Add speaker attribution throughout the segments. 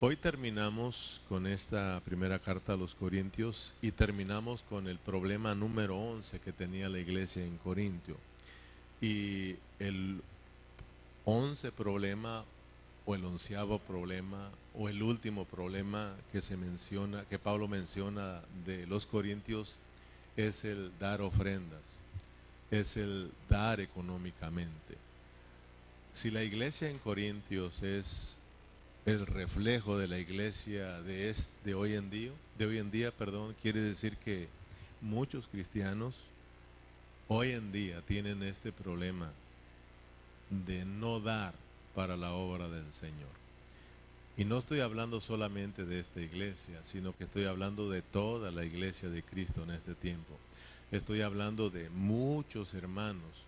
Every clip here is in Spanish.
Speaker 1: Hoy terminamos con esta primera carta a los Corintios y terminamos con el problema número 11 que tenía la iglesia en Corintio. Y el 11 problema o el onceavo problema o el último problema que se menciona, que Pablo menciona de los Corintios es el dar ofrendas, es el dar económicamente. Si la iglesia en Corintios es el reflejo de la iglesia de, de hoy en día, de hoy en día, perdón, quiere decir que muchos cristianos hoy en día tienen este problema de no dar para la obra del Señor. Y no estoy hablando solamente de esta iglesia, sino que estoy hablando de toda la iglesia de Cristo en este tiempo. Estoy hablando de muchos hermanos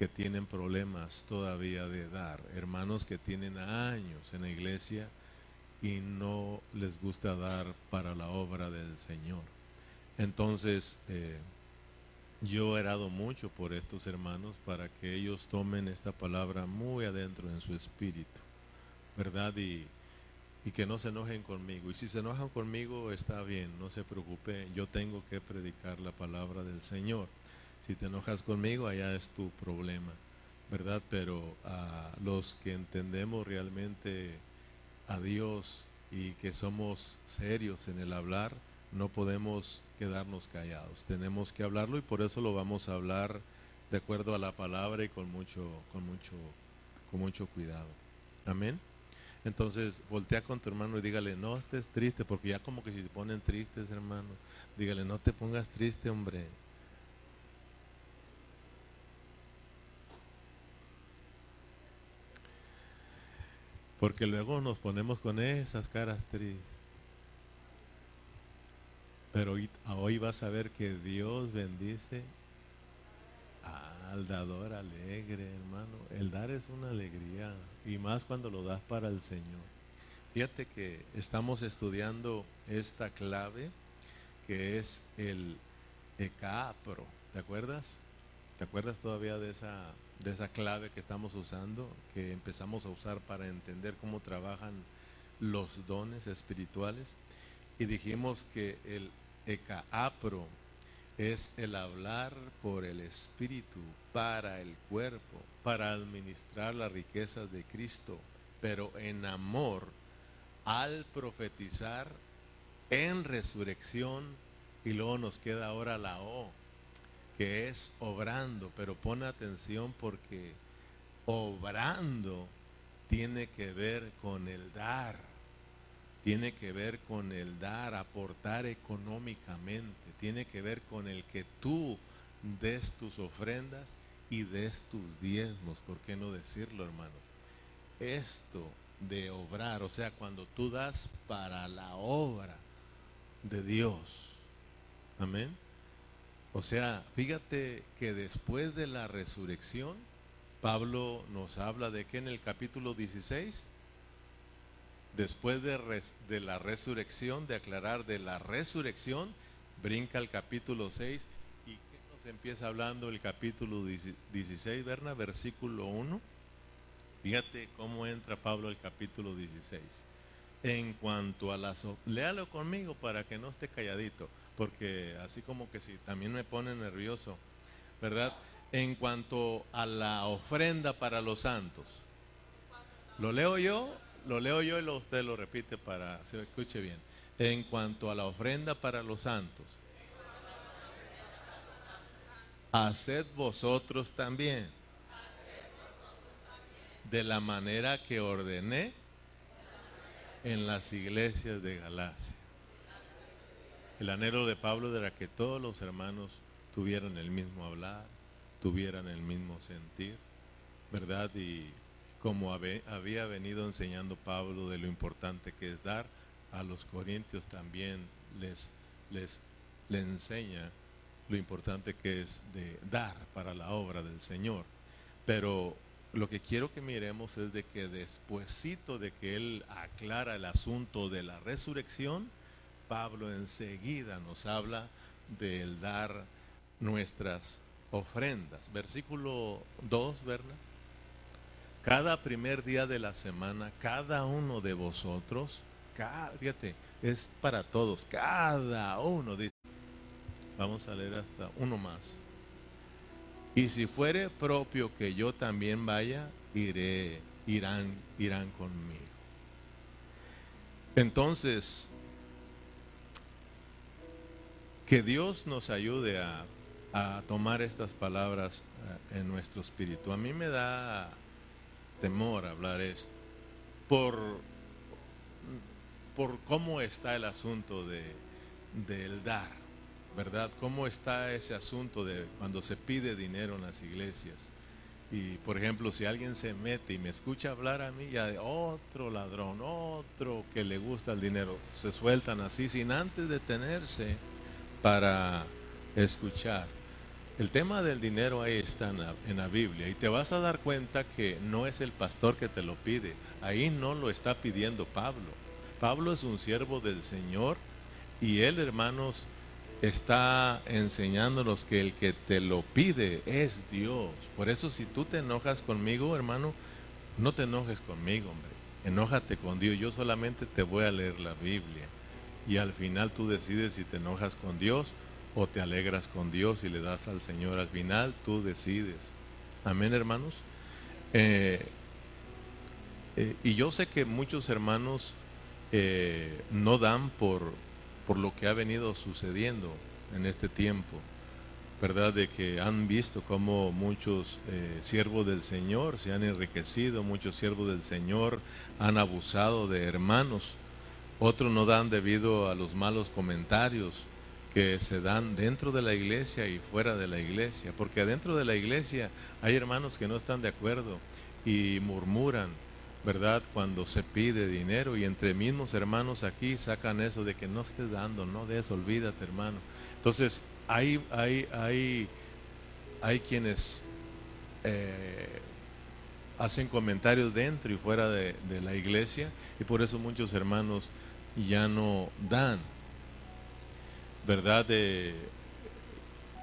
Speaker 1: que tienen problemas todavía de dar, hermanos que tienen años en la iglesia y no les gusta dar para la obra del Señor. Entonces, eh, yo he orado mucho por estos hermanos para que ellos tomen esta palabra muy adentro en su espíritu, ¿verdad? Y, y que no se enojen conmigo. Y si se enojan conmigo, está bien, no se preocupe, yo tengo que predicar la palabra del Señor. Si te enojas conmigo, allá es tu problema, ¿verdad? Pero a los que entendemos realmente a Dios y que somos serios en el hablar, no podemos quedarnos callados. Tenemos que hablarlo y por eso lo vamos a hablar de acuerdo a la palabra y con mucho, con mucho, con mucho cuidado. Amén. Entonces, voltea con tu hermano y dígale, no estés triste, porque ya como que si se ponen tristes, hermano, dígale, no te pongas triste, hombre. Porque luego nos ponemos con esas caras tristes. Pero hoy vas a ver que Dios bendice al dador alegre, hermano. El dar es una alegría y más cuando lo das para el Señor. Fíjate que estamos estudiando esta clave que es el ECAPRO. ¿Te acuerdas? ¿Te acuerdas todavía de esa, de esa clave que estamos usando, que empezamos a usar para entender cómo trabajan los dones espirituales? Y dijimos que el ecaapro es el hablar por el Espíritu para el cuerpo, para administrar las riquezas de Cristo, pero en amor al profetizar en resurrección y luego nos queda ahora la O, que es obrando, pero pon atención porque obrando tiene que ver con el dar tiene que ver con el dar, aportar económicamente, tiene que ver con el que tú des tus ofrendas y des tus diezmos, ¿por qué no decirlo, hermano? Esto de obrar, o sea, cuando tú das para la obra de Dios, amén. O sea, fíjate que después de la resurrección, Pablo nos habla de que en el capítulo 16, después de, la resurrección, de aclarar de la resurrección, brinca al capítulo 6 y ¿qué nos empieza hablando el capítulo 16, Berna? Versículo 1. Fíjate cómo entra Pablo al capítulo 16. En cuanto a las... Léalo conmigo para que no esté calladito, porque así como que si también me pone nervioso, ¿verdad? En cuanto a la ofrenda para los santos. ¿Lo leo yo lo leo yo y usted lo repite para que se escuche bien. En cuanto a la ofrenda para los santos, haced vosotros también de la manera que ordené en las iglesias de Galacia. El anhelo de Pablo era que todos los hermanos tuvieran el mismo hablar, tuvieran el mismo sentir, ¿verdad? Y como había venido enseñando Pablo de lo importante que es dar, a los corintios también les, les, enseña lo importante que es dar para la obra del Señor. Pero lo que quiero que miremos es de que despuesito de que él aclara el asunto de la resurrección, Pablo enseguida nos habla del dar nuestras ofrendas. Versículo 2, ¿verdad? cada primer día de la semana, cada uno de vosotros, cada, fíjate, es para todos, cada uno. Dice, vamos a leer hasta uno más. Y si fuere propio que yo también vaya, iré, irán, irán conmigo. Entonces, que Dios nos ayude a, a tomar estas palabras eh, en nuestro espíritu. A mí me da temor hablar esto por, por cómo está el asunto de, del dar, ¿verdad? ¿Cómo está ese asunto de cuando se pide dinero en las iglesias? Y por ejemplo, si alguien se mete y me escucha hablar a mí, ya de otro ladrón, otro que le gusta el dinero, se sueltan así sin antes detenerse para escuchar. El tema del dinero ahí está en la, Biblia y te vas a dar cuenta que no es el pastor que te lo pide. Ahí no lo está pidiendo Pablo. Pablo es un siervo del Señor y él, hermanos, está enseñándonos que el que te lo pide es Dios. Por eso si tú te enojas conmigo, hermano, no te enojes conmigo, hombre. Enójate con Dios. Yo solamente te voy a leer la Biblia. Y al final tú decides si te enojas con Dios o te alegras con Dios y le das al Señor al final, tú decides. Amén, hermanos. Eh, eh, y yo sé que muchos hermanos eh, no dan por, por lo que ha venido sucediendo en este tiempo, ¿verdad? De que han visto cómo muchos siervos del Señor se han enriquecido, muchos siervos del Señor han abusado de hermanos, otros no dan debido a los malos comentarios, que se dan dentro de la iglesia y fuera de la iglesia, porque adentro de la iglesia hay hermanos que no están de acuerdo y murmuran, ¿verdad? Cuando se pide dinero y entre mismos hermanos aquí sacan eso de que no estés dando, no des, olvídate hermano. Entonces hay, hay, hay, hay quienes eh, hacen comentarios dentro y fuera de la iglesia y por eso muchos hermanos ya no dan ¿verdad? De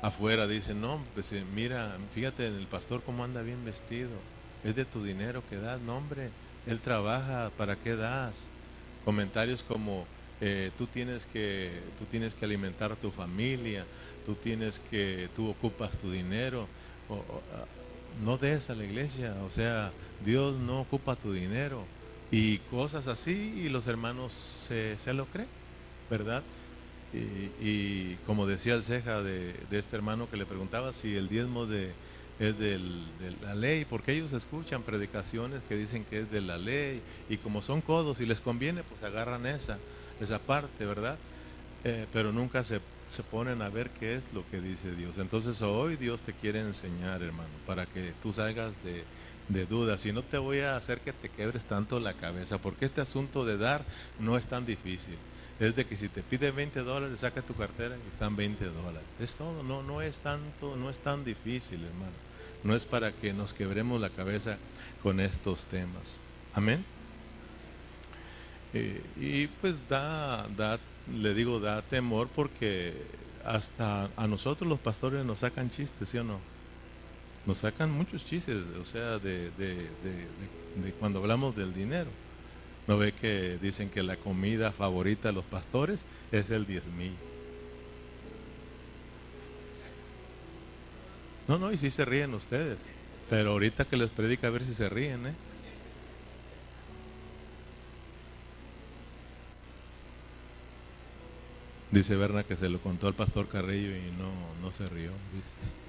Speaker 1: afuera dicen, no, pues eh, mira, fíjate en el pastor cómo anda bien vestido, es de tu dinero que das, no hombre, él trabaja, ¿para qué das? Comentarios como, eh, tú, tienes que, tú tienes que alimentar a tu familia, tú tienes que, tú ocupas tu dinero, ah, no des a la iglesia, o sea, Dios no ocupa tu dinero y cosas así y los hermanos se, se lo creen, ¿verdad? Y, como decía el ceja de, este hermano que le preguntaba si el diezmo de, es de la ley, porque ellos escuchan predicaciones que dicen que es de la ley, y como son codos y les conviene, pues agarran esa, esa parte, ¿verdad? Eh, pero nunca se, se ponen a ver qué es lo que dice Dios. Entonces hoy Dios te quiere enseñar, hermano, para que tú salgas de, de dudas. Y no te voy a hacer que te quebres tanto la cabeza, porque este asunto de dar no es tan difícil es de que si te pide 20 dólares, saca tu cartera y están 20 dólares. Es todo, no, no es tanto, no es tan difícil, hermano. No es para que nos quebremos la cabeza con estos temas. Amén. Eh, y pues da, da, le digo, da temor porque hasta a nosotros los pastores nos sacan chistes, ¿sí o no? Nos sacan muchos chistes, o sea, de, cuando hablamos del dinero. ¿No ve que dicen que la comida favorita de los pastores es el diezmil? No, no, y si se ríen ustedes. Pero ahorita que les predica a ver si se ríen, ¿eh? Dice Berna que se lo contó al pastor Carrillo y no, no se rió, dice.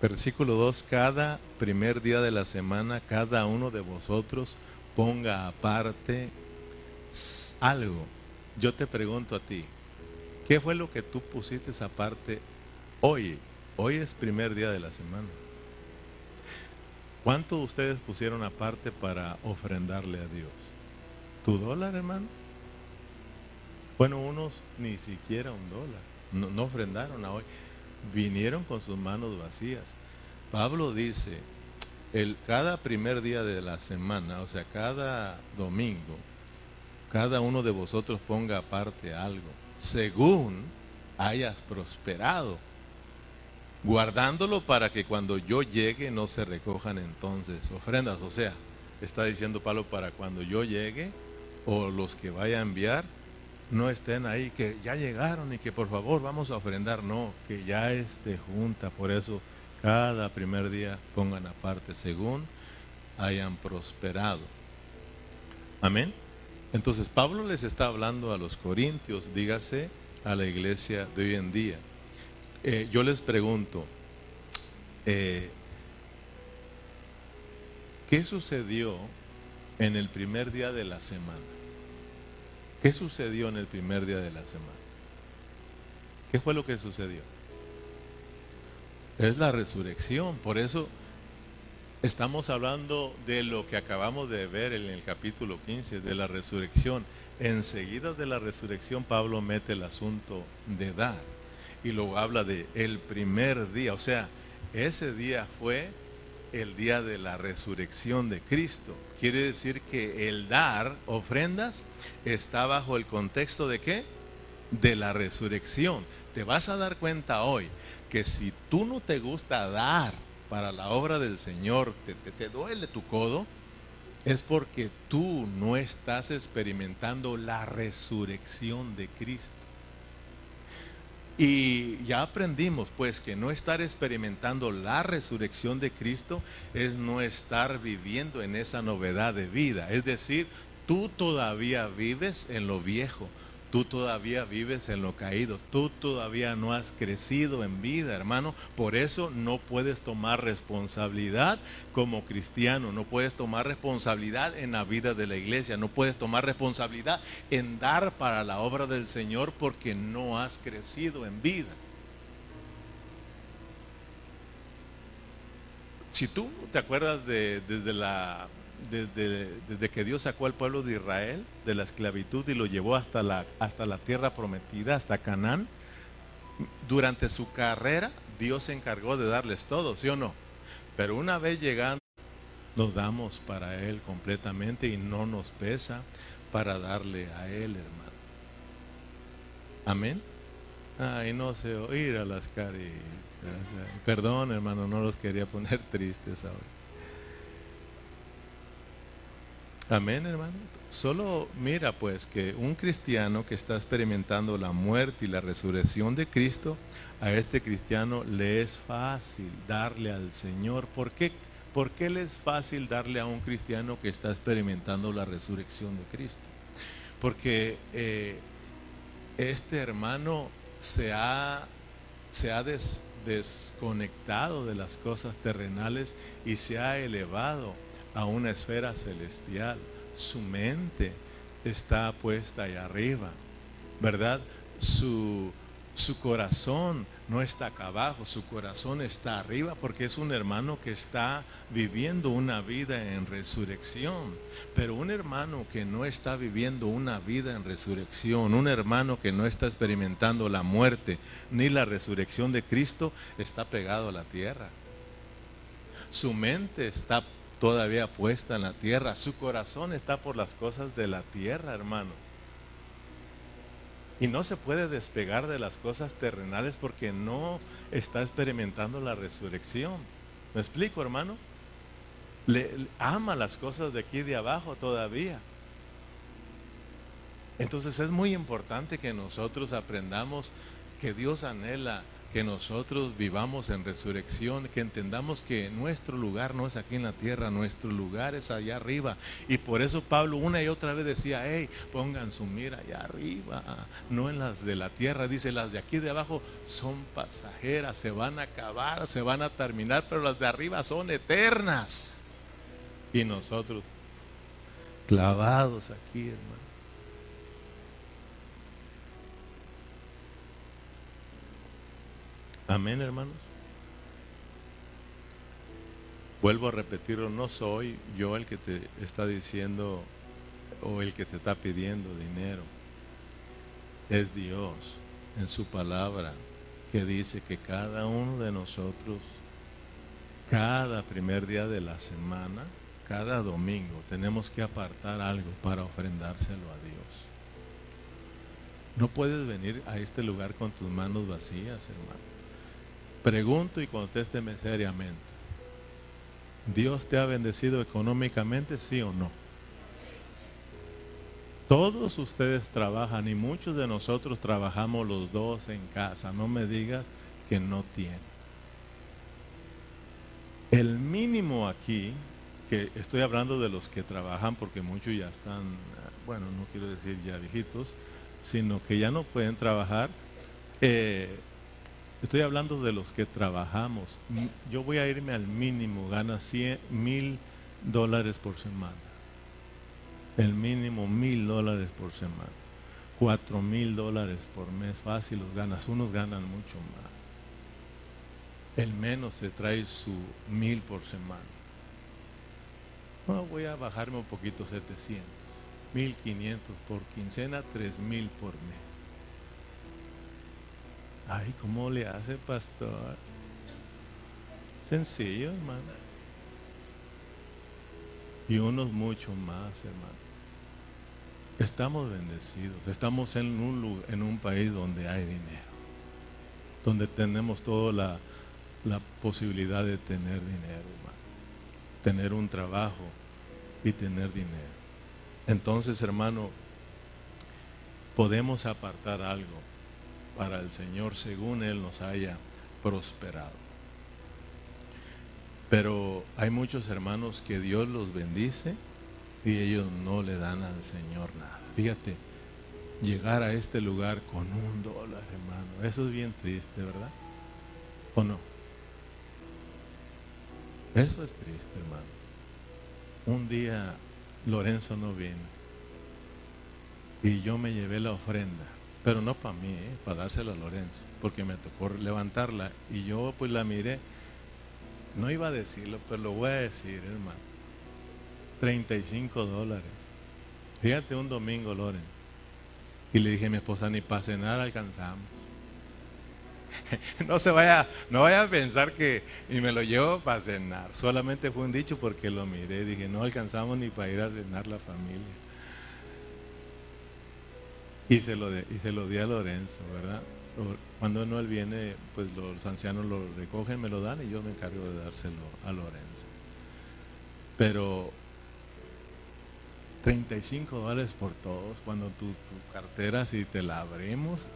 Speaker 1: Versículo 2, cada primer día de la semana, cada uno de vosotros ponga aparte algo. Yo te pregunto a ti, ¿qué fue lo que tú pusiste aparte hoy? Hoy es primer día de la semana. ¿Cuánto ustedes pusieron aparte para ofrendarle a Dios? ¿Tu dólar, hermano? Bueno, unos ni siquiera un dólar. No, no ofrendaron a hoy vinieron con sus manos vacías. Pablo dice, el, cada primer día de la semana, o sea, cada domingo, cada uno de vosotros ponga aparte algo, según hayas prosperado. guardándolo para que cuando yo llegue no se recojan entonces ofrendas. O sea, está diciendo Pablo para cuando yo llegue o los que vaya a enviar no estén ahí, que ya llegaron y que por favor vamos a ofrendar. No, que ya esté junta. Por eso cada primer día pongan aparte según hayan prosperado. Amén. Entonces Pablo les está hablando a los corintios, dígase a la iglesia de hoy en día. Eh, yo les pregunto, eh, ¿qué sucedió en el primer día de la semana? ¿Qué sucedió en el primer día de la semana? ¿Qué fue lo que sucedió? Es la resurrección, por eso estamos hablando de lo que acabamos de ver en el capítulo 15, de la resurrección. Enseguida de la resurrección Pablo mete el asunto de dar y luego habla de el primer día, o sea, ese día fue el día de la resurrección de Cristo. Quiere decir que el dar ofrendas está bajo el contexto de qué? De la resurrección. Te vas a dar cuenta hoy que si tú no te gusta dar para la obra del Señor, te, te, duele tu codo, es porque tú no estás experimentando la resurrección de Cristo. Y ya aprendimos pues que no estar experimentando la resurrección de Cristo es no estar viviendo en esa novedad de vida. Es decir, tú todavía vives en lo viejo, Tú todavía vives en lo caído. Tú todavía no has crecido en vida, hermano. Por eso no puedes tomar responsabilidad como cristiano. No puedes tomar responsabilidad en la vida de la iglesia. No puedes tomar responsabilidad en dar para la obra del Señor porque no has crecido en vida. Si tú te acuerdas de desde la desde, que Dios sacó al pueblo de Israel de la esclavitud y lo llevó hasta la, hasta la tierra prometida, hasta Canaán, durante su carrera Dios se encargó de darles todo, ¿sí o no? Pero una vez llegando, nos damos para Él completamente y no nos pesa para darle a Él, hermano. Amén. Ay, no sé oír a las caritas. Perdón, hermano, no los quería poner tristes ahora. Amén, hermano. Solo mira pues que un cristiano que está experimentando la muerte y la resurrección de Cristo, a este cristiano le es fácil darle al Señor. ¿Por qué? ¿Por qué le es fácil darle a un cristiano que está experimentando la resurrección de Cristo? Porque eh, este hermano se ha, se ha desconectado de las cosas terrenales y se ha elevado a una esfera celestial. Su mente está puesta allá arriba, ¿verdad? Su, su corazón no está acá abajo, su corazón está arriba porque es un hermano que está viviendo una vida en resurrección. Pero un hermano que no está viviendo una vida en resurrección, un hermano que no está experimentando la muerte ni la resurrección de Cristo, está pegado a la tierra. Su mente está todavía puesta en la tierra. Su corazón está por las cosas de la tierra, hermano. Y no se puede despegar de las cosas terrenales porque no está experimentando la resurrección. ¿Me explico, hermano? Le, ama las cosas de aquí de abajo todavía. Entonces es muy importante que nosotros aprendamos que Dios anhela que nosotros vivamos en resurrección, que entendamos que nuestro lugar no es aquí en la tierra, nuestro lugar es allá arriba. Y por eso Pablo una y otra vez decía, hey, pongan su mira allá arriba, no en las de la tierra. Dice, las de aquí de abajo son pasajeras, se van a acabar, se van a terminar, pero las de arriba son eternas. Y nosotros clavados aquí, hermano. Amén, hermanos. Vuelvo a repetirlo, no soy yo el que te está diciendo o el que te está pidiendo dinero. Es Dios en su palabra que dice que cada uno de nosotros, cada primer día de la semana, cada domingo, tenemos que apartar algo para ofrendárselo a Dios. No puedes venir a este lugar con tus manos vacías, hermano. Pregunto y contésteme seriamente. ¿Dios te ha bendecido económicamente, sí o no? Todos ustedes trabajan y muchos de nosotros trabajamos los dos en casa. No me digas que no tienes. El mínimo aquí, que estoy hablando de los que trabajan porque muchos ya están, bueno, no quiero decir ya viejitos, sino que ya no pueden trabajar. Eh, estoy hablando de los que trabajamos. Yo voy a irme al mínimo, gana 100 mil dólares por semana. El mínimo mil dólares por semana. Cuatro mil dólares por mes, fácil los ganas. Unos ganan mucho más. El menos se trae su mil por semana. No, voy a bajarme un poquito, 700. 1500 por quincena, 3000 por mes. Ay, ¿cómo le hace, pastor? Sencillo, hermano. Y unos mucho más, hermano. Estamos bendecidos. Estamos en un, en un país donde hay dinero. Donde tenemos toda la, la posibilidad de tener dinero, hermano. Tener un trabajo y tener dinero. Entonces, hermano, podemos apartar algo para el Señor según Él nos haya prosperado. Pero hay muchos hermanos que Dios los bendice y ellos no le dan al Señor nada. Fíjate, llegar a este lugar con un dólar, hermano, eso es bien triste, ¿verdad? ¿O no? Eso es triste, hermano. Un día Lorenzo no vino y yo me llevé la ofrenda pero no para mí, ¿eh? para dársela a Lorenzo, porque me tocó levantarla y yo pues la miré. No iba a decirlo, pero lo voy a decir, hermano. 35 dólares. Fíjate un domingo, Lorenzo. Y le dije a mi esposa, ni para cenar alcanzamos. no se vaya, no vaya a pensar que y me lo llevo para cenar. Solamente fue un dicho porque lo miré. Dije, no alcanzamos ni para ir a cenar la familia. Y se lo, y se lo di a Lorenzo, ¿verdad? Cuando no él viene, pues los ancianos lo recogen, me lo dan y yo me encargo de dárselo a Lorenzo. Pero 35 dólares por todos, cuando tu, cartera, si te la abrimos,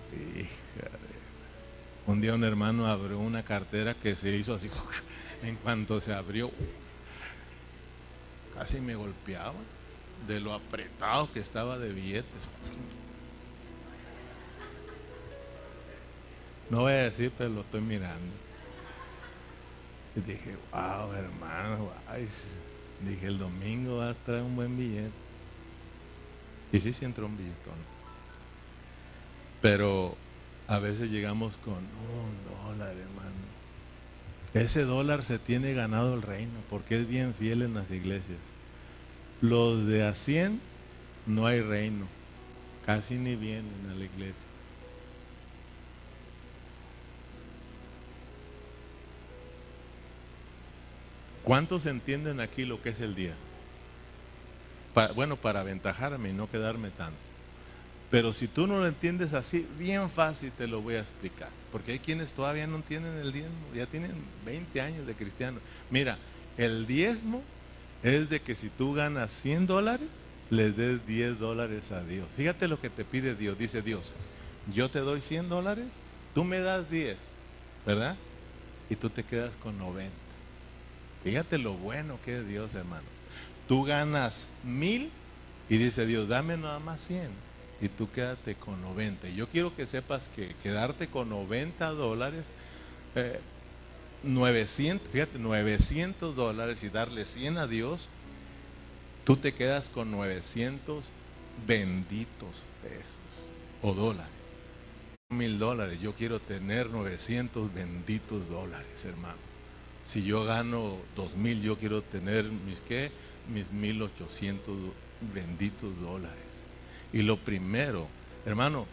Speaker 1: un día un hermano abrió una cartera que se hizo así, en cuanto se abrió, casi me golpeaba de lo apretado que estaba de billetes. No voy a decir, pero lo estoy mirando. Y dije, wow, hermano, dije, el domingo va a traer un buen billete. Y sí, sí entró un billetón. Pero a veces llegamos con un dólar, hermano. Ese dólar se tiene ganado el reino porque es bien fiel en las iglesias. Los de a 100 no hay reino. Casi ni vienen a la iglesia. ¿Cuántos entienden aquí lo que es el día? bueno, para aventajarme y no quedarme tanto. Pero si tú no lo entiendes así, bien fácil te lo voy a explicar. Porque hay quienes todavía no entienden el diezmo, ya tienen 20 años de cristiano. Mira, el diezmo es de que si tú ganas 100 dólares, le des 10 dólares a Dios. Fíjate lo que te pide Dios. Dice Dios, yo te doy 100 dólares, tú me das 10, ¿verdad? Y tú te quedas con 90. Fíjate lo bueno que es Dios, hermano. Tú ganas mil y dice Dios, dame nada más 100 y tú quédate con 90. Yo quiero que sepas que quedarte con 90 dólares, 900, eh, fíjate, 900 dólares y darle 100 a Dios, tú te quedas con 900 benditos pesos o dólares. Mil dólares, yo quiero tener 900 benditos dólares, hermano. Si yo gano dos mil, yo quiero tener mis qué, mis 1800 benditos dólares. Y lo primero, hermano,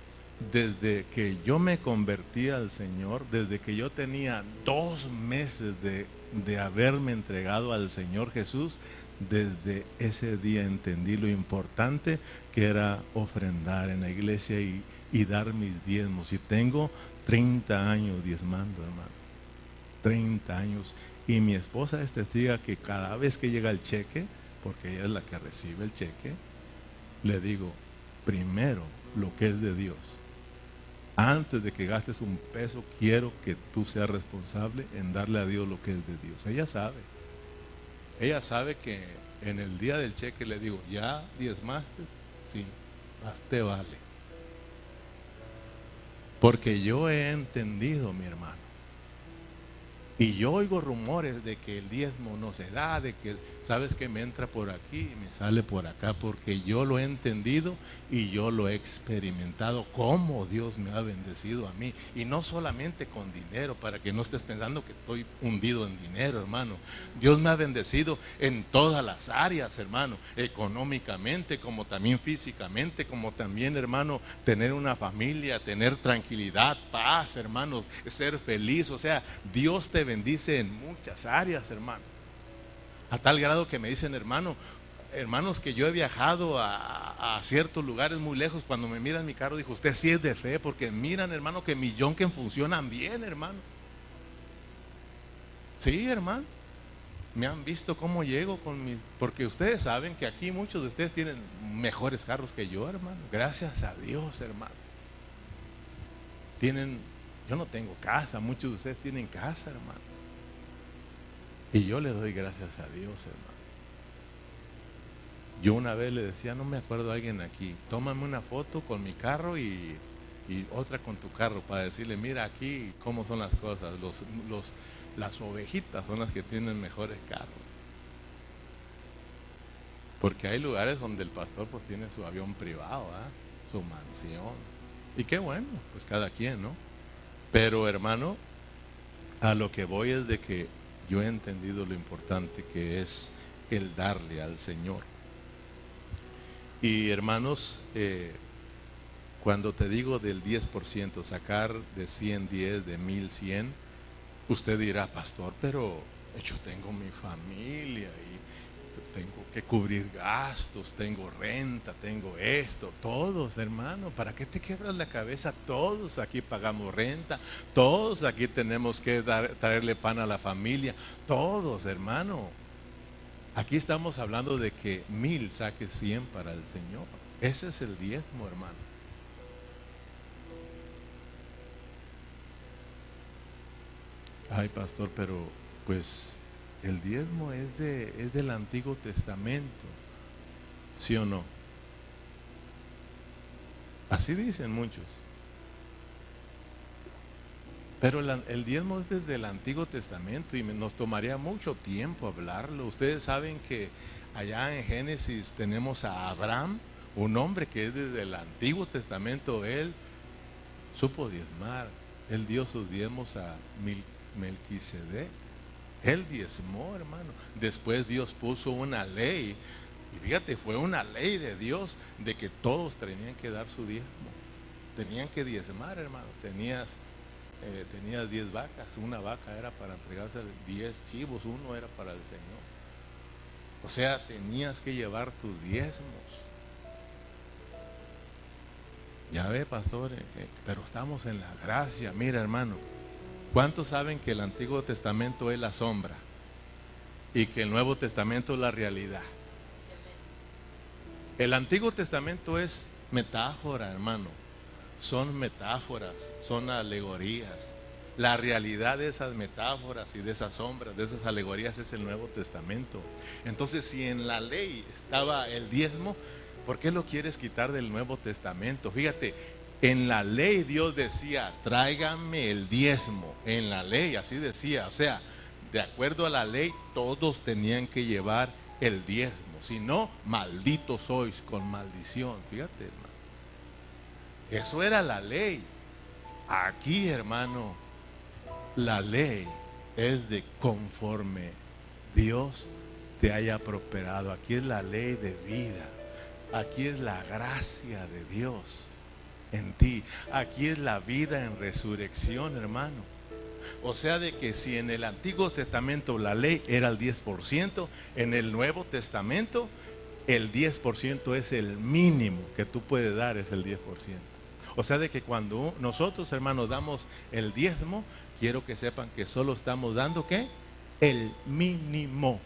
Speaker 1: desde que yo me convertí al Señor, desde que yo tenía dos meses de, de haberme entregado al Señor Jesús, desde ese día entendí lo importante que era ofrendar en la iglesia y, y dar mis diezmos. Y tengo 30 años diezmando, hermano. 30 años. Y mi esposa es testiga que cada vez que llega el cheque, porque ella es la que recibe el cheque, le digo, primero lo que es de Dios. Antes de que gastes un peso, quiero que tú seas responsable en darle a Dios lo que es de Dios. Ella sabe. Ella sabe que en el día del cheque le digo, ¿ya diezmaste? Sí, más te vale. Porque yo he entendido, mi hermano. Y yo oigo rumores de que el diezmo no se da, de que sabes que me entra por aquí y me sale por acá, porque yo lo he entendido y yo lo he experimentado, cómo Dios me ha bendecido a mí. Y no solamente con dinero, para que no estés pensando que estoy hundido en dinero, hermano. Dios me ha bendecido en todas las áreas, hermano, económicamente, como también físicamente, como también, hermano, tener una familia, tener tranquilidad, paz, hermanos, ser feliz. O sea, Dios te bendice en muchas áreas, hermano. A tal grado que me dicen, hermano, hermanos que yo he viajado a, ciertos lugares muy lejos, cuando me miran mi carro, dijo, usted sí es de fe, porque miran, hermano, que mi que funcionan bien, hermano. Sí, hermano. Me han visto cómo llego con mis... Porque ustedes saben que aquí muchos de ustedes tienen mejores carros que yo, hermano. Gracias a Dios, hermano. Tienen... Yo no tengo casa, muchos de ustedes tienen casa, hermano. Y yo le doy gracias a Dios, hermano. Yo una vez le decía, no me acuerdo a alguien aquí, tómame una foto con mi carro y, otra con tu carro para decirle, mira aquí cómo son las cosas. Los, los, las ovejitas son las que tienen mejores carros. Porque hay lugares donde el pastor pues tiene su avión privado, ¿ah? su mansión. Y qué bueno, pues cada quien, ¿no? Pero hermano, a lo que voy es de que yo he entendido lo importante que es el darle al Señor. Y hermanos, eh, cuando te digo del 10%, sacar de 100, 10, de 1000, 100, usted dirá, pastor, pero yo tengo mi familia y tengo que cubrir gastos, tengo renta, tengo esto, todos, hermano, ¿para qué te quebras la cabeza? Todos aquí pagamos renta, todos aquí tenemos que traerle pan a la familia, todos, hermano. Aquí estamos hablando de que mil saque cien para el Señor. Ese es el diezmo, hermano. Ay, pastor, pero pues el diezmo es, de, es del Antiguo Testamento, ¿sí o no? Así dicen muchos. Pero el, diezmo es desde el Antiguo Testamento y nos tomaría mucho tiempo hablarlo. Ustedes saben que allá en Génesis tenemos a Abraham, un hombre que es desde el Antiguo Testamento, él supo diezmar, él dio sus diezmos a Melquisedec. Él diezmó, hermano. Después Dios puso una ley. Y fíjate, fue una ley de Dios de que todos tenían que dar su diezmo. Tenían que diezmar, hermano. Tenías eh, tenías 10 vacas, una vaca era para entregarse 10 chivos, uno era para el Señor. O sea, tenías que llevar tus diezmos. Ya ve, pastor, eh, eh, pero estamos en la gracia. Mira, hermano, ¿Cuántos saben que el Antiguo Testamento es la sombra y que el Nuevo Testamento es la realidad? El Antiguo Testamento es metáfora, hermano. Son metáforas, son alegorías. La realidad de esas metáforas y de esas sombras, de esas alegorías es el Nuevo Testamento. Entonces, si en la ley estaba el diezmo, ¿por qué lo quieres quitar del Nuevo Testamento? Fíjate, en la ley Dios decía, tráigame el diezmo. En la ley, así decía. O sea, de acuerdo a la ley, todos tenían que llevar el diezmo. Si no, malditos sois con maldición. Fíjate, hermano. Eso era la ley. Aquí, hermano, la ley es de conforme Dios te haya prosperado. Aquí es la ley de vida. Aquí es la gracia de Dios en ti. Aquí es la vida en resurrección, hermano. O sea, de que si en el Antiguo Testamento la ley era el 10%, en el Nuevo Testamento el 10% es el mínimo que tú puedes dar, es el 10%. O sea, de que cuando nosotros, hermanos, damos el diezmo, quiero que sepan que solo estamos dando qué? El mínimo.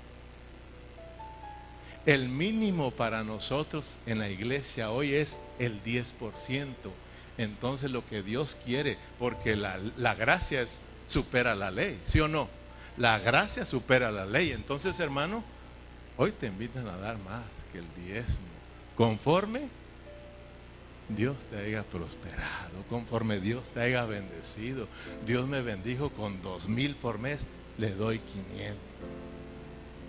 Speaker 1: El mínimo para nosotros en la iglesia hoy es el 10%. Entonces lo que Dios quiere, porque la, la gracia supera la ley, ¿sí o no? La gracia supera la ley. Entonces, hermano, hoy te invitan a dar más que el diezmo. Conforme Dios te haya prosperado, conforme Dios te haya bendecido. Dios me bendijo con dos mil por mes, le doy 500.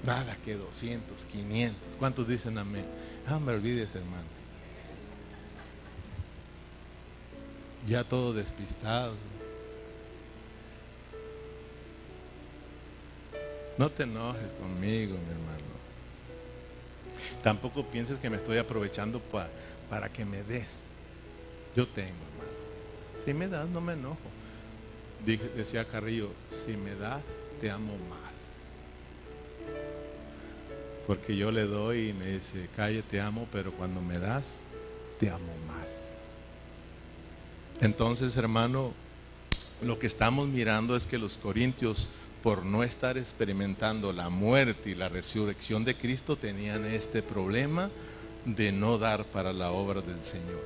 Speaker 1: Nada que 200, 500. ¿Cuántos dicen amén? Ah, me olvides, hermano. Ya todo despistado. No te enojes conmigo, mi hermano. Tampoco pienses que me estoy aprovechando para, para que me des. Yo tengo, hermano. Si me das, no me enojo. decía Carrillo, si me das, te amo más. Porque yo le doy y me dice, calle, te amo, pero cuando me das, te amo más. Entonces, hermano, lo que estamos mirando es que los corintios, por no estar experimentando la muerte y la resurrección de Cristo, tenían este problema de no dar para la obra del Señor.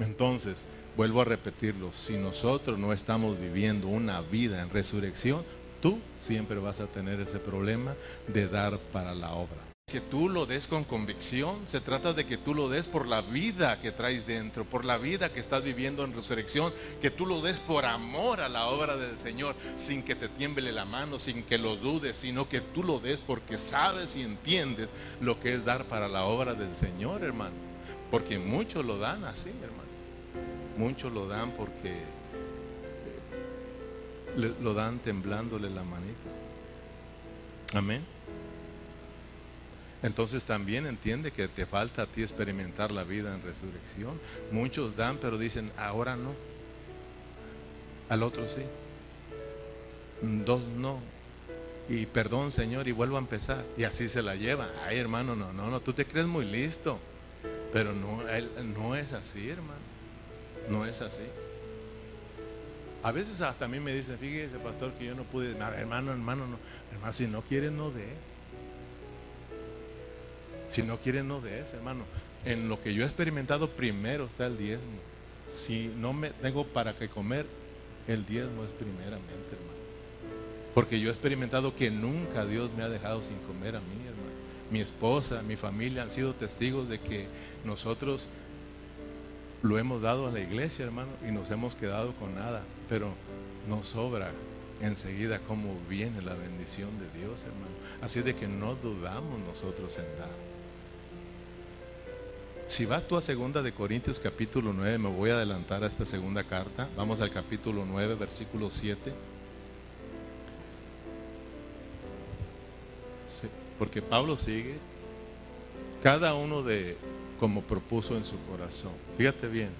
Speaker 1: Entonces, vuelvo a repetirlo, si nosotros no estamos viviendo una vida en resurrección, tú siempre vas a tener ese problema de dar para la obra. Que tú lo des con convicción, se trata de que tú lo des por la vida que traes dentro, por la vida que estás viviendo en resurrección, que tú lo des por amor a la obra del Señor, sin que te tiemble la mano, sin que lo dudes, sino que tú lo des porque sabes y entiendes lo que es dar para la obra del Señor, hermano. Porque muchos lo dan así, hermano. Muchos lo dan porque lo dan temblándole la manita. Amén. Entonces también entiende que te falta a ti experimentar la vida en resurrección. Muchos dan, pero dicen, ahora no. Al otro sí. Dos no. Y perdón, Señor, y vuelvo a empezar. Y así se la lleva. Ay, hermano, no, no, no, tú te crees muy listo. Pero no, no es así, hermano. No es así. A veces hasta a mí me dicen, fíjese pastor que yo no pude, hermano, hermano, no, hermano, si no quiere no de. Si no quiere no de eso, hermano. En lo que yo he experimentado primero está el diezmo. Si no me tengo para que comer, el diezmo es primeramente, hermano. Porque yo he experimentado que nunca Dios me ha dejado sin comer a mí, hermano. Mi esposa, mi familia han sido testigos de que nosotros lo hemos dado a la iglesia, hermano, y nos hemos quedado con nada, pero nos sobra enseguida cómo viene la bendición de Dios, hermano. Así de que no dudamos nosotros en dar. Si vas tú a segunda de Corintios capítulo 9, me voy a adelantar a esta segunda carta. Vamos al capítulo 9, versículo 7. porque Pablo sigue. Cada uno de como propuso en su corazón. Fíjate bien,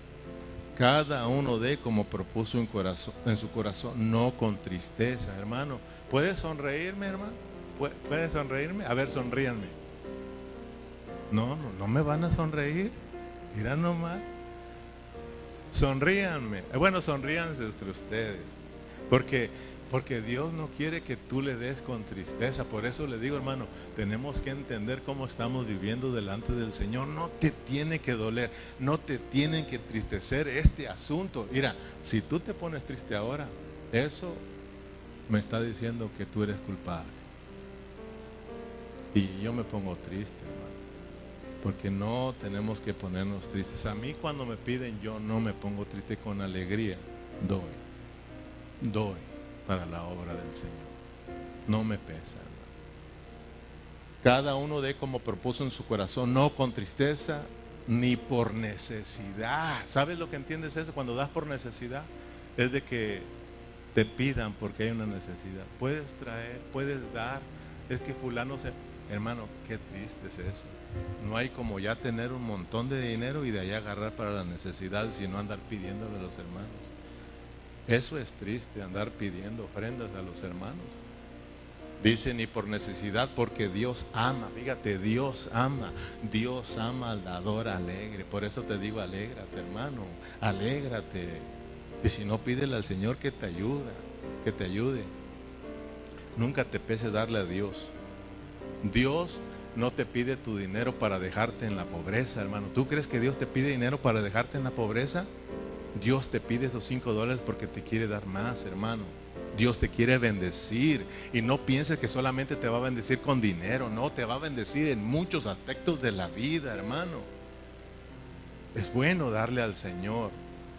Speaker 1: cada uno de como propuso en, corazón, en su corazón, no con tristeza, hermano. ¿Puedes sonreírme, hermano? ¿Puedes sonreírme? A ver, sonríanme. No, no, no me van a sonreír. Mira nomás. Sonríanme. Bueno, sonríanse entre ustedes. Porque porque Dios no quiere que tú le des con tristeza. Por eso le digo, hermano, tenemos que entender cómo estamos viviendo delante del Señor. No te tiene que doler, no te tiene que tristecer este asunto. Mira, si tú te pones triste ahora, eso me está diciendo que tú eres culpable. Y yo me pongo triste, hermano. Porque no tenemos que ponernos tristes. A mí cuando me piden, yo no me pongo triste con alegría. Doy. Doy para la obra del Señor. No me pesa, hermano. Cada uno de como propuso en su corazón, no con tristeza ni por necesidad. ¿Sabes lo que entiendes eso? Cuando das por necesidad, es de que te pidan porque hay una necesidad. Puedes traer, puedes dar. Es que fulano se... Hermano, qué triste es eso. No hay como ya tener un montón de dinero y de ahí agarrar para la necesidad, sino andar pidiéndole a los hermanos. Eso es triste, andar pidiendo ofrendas a los hermanos. Dice ni por necesidad, porque Dios ama. Fíjate, Dios ama. Dios ama al dador alegre. Por eso te digo, alégrate, hermano. Alégrate. Y si no, pídele al Señor que te ayuda. que te ayude. Nunca te pese darle a Dios. Dios no te pide tu dinero para dejarte en la pobreza, hermano. ¿Tú crees que Dios te pide dinero para dejarte en la pobreza? Dios te pide esos cinco dólares porque te quiere dar más, hermano. Dios te quiere bendecir y no pienses que solamente te va a bendecir con dinero, no, te va a bendecir en muchos aspectos de la vida, hermano. Es bueno darle al Señor.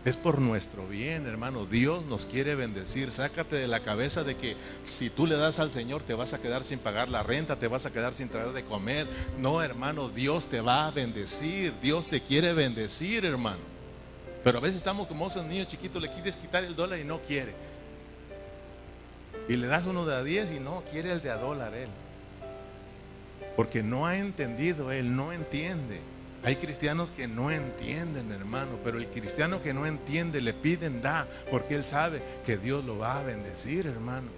Speaker 1: Es por nuestro bien, hermano. Dios nos quiere bendecir. Sácate de la cabeza de que si tú le das al Señor te vas a quedar sin pagar la renta, te vas a quedar sin traer de comer. No, hermano, Dios te va a bendecir. Dios te quiere bendecir, hermano. Pero a veces estamos como esos niños chiquitos, le quieres quitar el dólar y no quiere. Y le das uno de a 10 y no, quiere el de a dólar él. Porque no ha entendido, él no entiende. Hay cristianos que no entienden, hermano, pero el cristiano que no entiende le piden da, porque él sabe que Dios lo va a bendecir, hermano.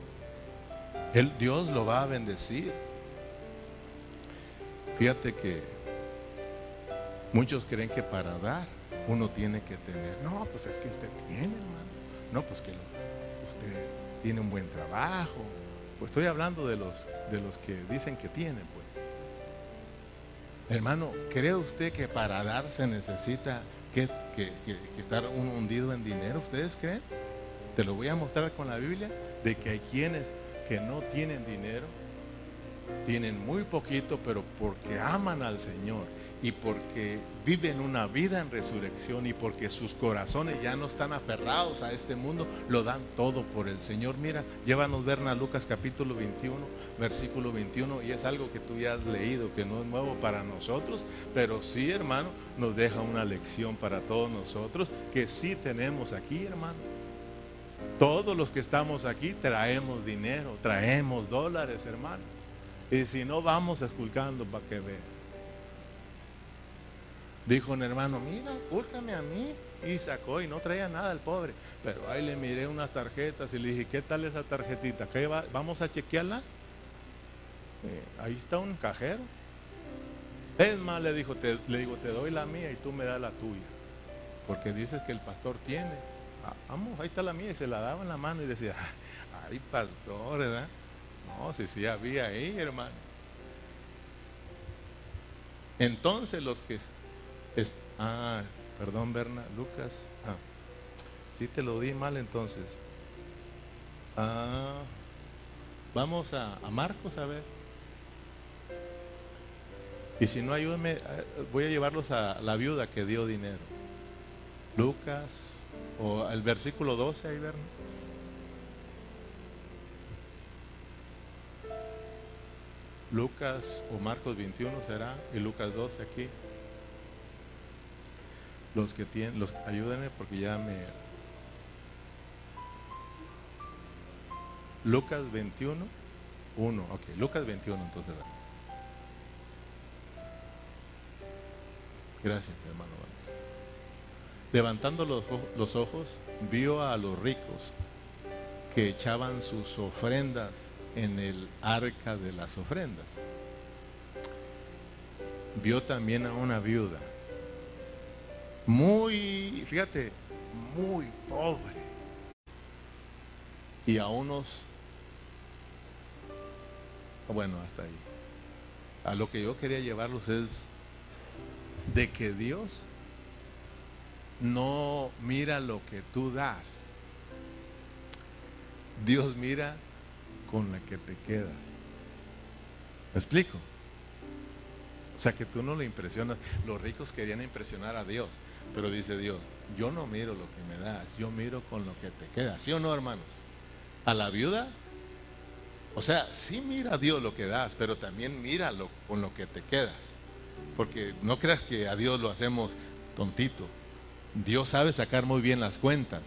Speaker 1: Él, Dios lo va a bendecir. Fíjate que muchos creen que para dar uno tiene que tener. No, pues es que usted tiene, hermano. No, pues que usted tiene un buen trabajo. Pues estoy hablando de los, de los que dicen que tienen, pues. Hermano, ¿cree usted que para dar se necesita que, estar uno hundido en dinero? ¿Ustedes creen? Te lo voy a mostrar con la Biblia de que hay quienes que no tienen dinero, tienen muy poquito, pero porque aman al Señor y porque viven una vida en resurrección y porque sus corazones ya no están aferrados a este mundo, lo dan todo por el Señor. Mira, llévanos ver a Lucas capítulo 21, versículo 21, y es algo que tú ya has leído, que no es nuevo para nosotros, pero sí, hermano, nos deja una lección para todos nosotros, que sí tenemos aquí, hermano. Todos los que estamos aquí traemos dinero, traemos dólares, hermano. Y si no, vamos esculcando para que vean. Dijo un hermano, mira, búscame a mí. Y sacó y no traía nada el pobre. Pero ahí le miré unas tarjetas y le dije, ¿qué tal esa tarjetita? ¿Qué va? ¿Vamos a chequearla? Eh, ahí está un cajero. Es más, le, dijo, le digo, te doy la mía y tú me das la tuya. Porque dices que el pastor tiene. Ah, vamos, ahí está la mía. Y se la daba en la mano y decía, ay, pastor, ¿verdad? No, si sí había ahí, hermano. Entonces los que ah, perdón, Berna, Lucas. Ah, sí te lo di mal entonces. Ah, vamos a, Marcos a ver. Y si no, ayúdame, eh, voy a llevarlos a la viuda que dio dinero. Lucas, o el versículo 12 ahí, Berna. Lucas o Marcos 21 será, y Lucas 12 aquí. Los que tienen, los ayúdenme porque ya me Lucas 21 1, ok, Lucas 21 entonces. Gracias, hermano. Levantando los, los ojos, vio a los ricos que echaban sus ofrendas en el arca de las ofrendas. Vio también a una viuda muy, fíjate, muy pobre. Y a unos, bueno, hasta ahí. A lo que yo quería llevarlos es de que Dios no mira lo que tú das. Dios mira con la que te quedas. ¿Me explico? O sea que tú no le impresionas. Los ricos querían impresionar a Dios. Pero dice Dios, yo no miro lo que me das, yo miro con lo que te queda. ¿Sí o no, hermanos? A la viuda, o sea, sí mira a Dios lo que das, pero también míralo con lo que te quedas. Porque no creas que a Dios lo hacemos tontito. Dios sabe sacar muy bien las cuentas.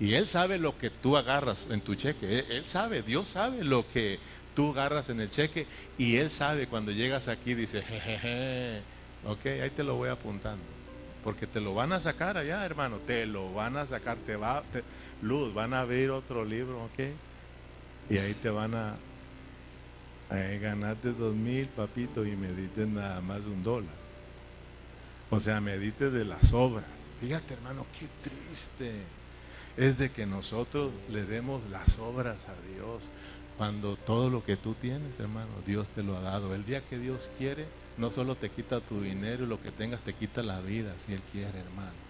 Speaker 1: Y Él sabe lo que tú agarras en tu cheque. Él, sabe, Dios sabe lo que tú agarras en el cheque. Y Él sabe cuando llegas aquí, dice, jejeje, ok, ahí te lo voy apuntando. Porque te lo van a sacar allá, hermano. Te lo van a sacar. Te va, Luz, van a abrir otro libro, ¿ok? Y ahí te van a... Ahí ganaste dos mil, papito, y medites nada más un dólar. O sea, medites de las obras. Fíjate, hermano, qué triste. es de que nosotros le demos las obras a Dios. Cuando todo lo que tú tienes, hermano, Dios te lo ha dado. El día que Dios quiere, no solo te quita tu dinero y lo que tengas, te quita la vida, si Él quiere, hermano.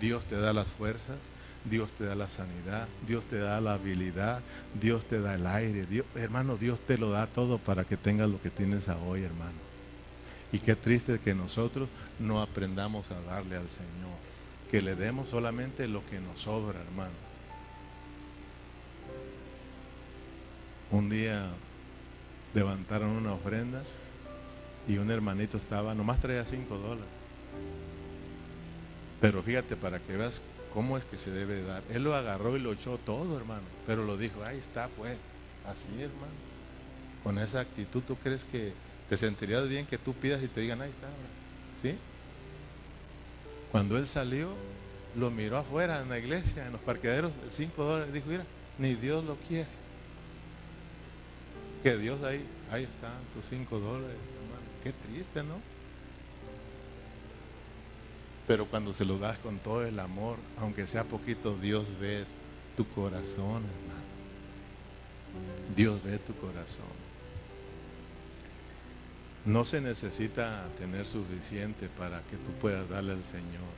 Speaker 1: Dios te da las fuerzas, Dios te da la sanidad, Dios te da la habilidad, Dios te da el aire. Dios, hermano, Dios te lo da todo para que tengas lo que tienes hoy, hermano. Y qué triste que nosotros no aprendamos a darle al Señor, que le demos solamente lo que nos sobra, hermano. Un día levantaron una ofrenda y un hermanito estaba, nomás traía cinco dólares. Pero fíjate, para que veas cómo es que se debe dar. Él lo agarró y lo echó todo, hermano. Pero lo dijo, ahí está, pues. Así, hermano. Con esa actitud, ¿tú crees que te sentirías bien que tú pidas y te digan, ahí está? ¿Sí? Cuando él salió, lo miró afuera en la iglesia, en los parqueaderos, cinco dólares. Dijo, mira, ni Dios lo quiere. Que Dios ahí, ahí están tus cinco dólares, hermano. Qué triste, ¿no? Pero cuando se lo das con todo el amor, aunque sea poquito, Dios ve tu corazón, hermano. Dios ve tu corazón. No se necesita tener suficiente para que tú puedas darle al Señor.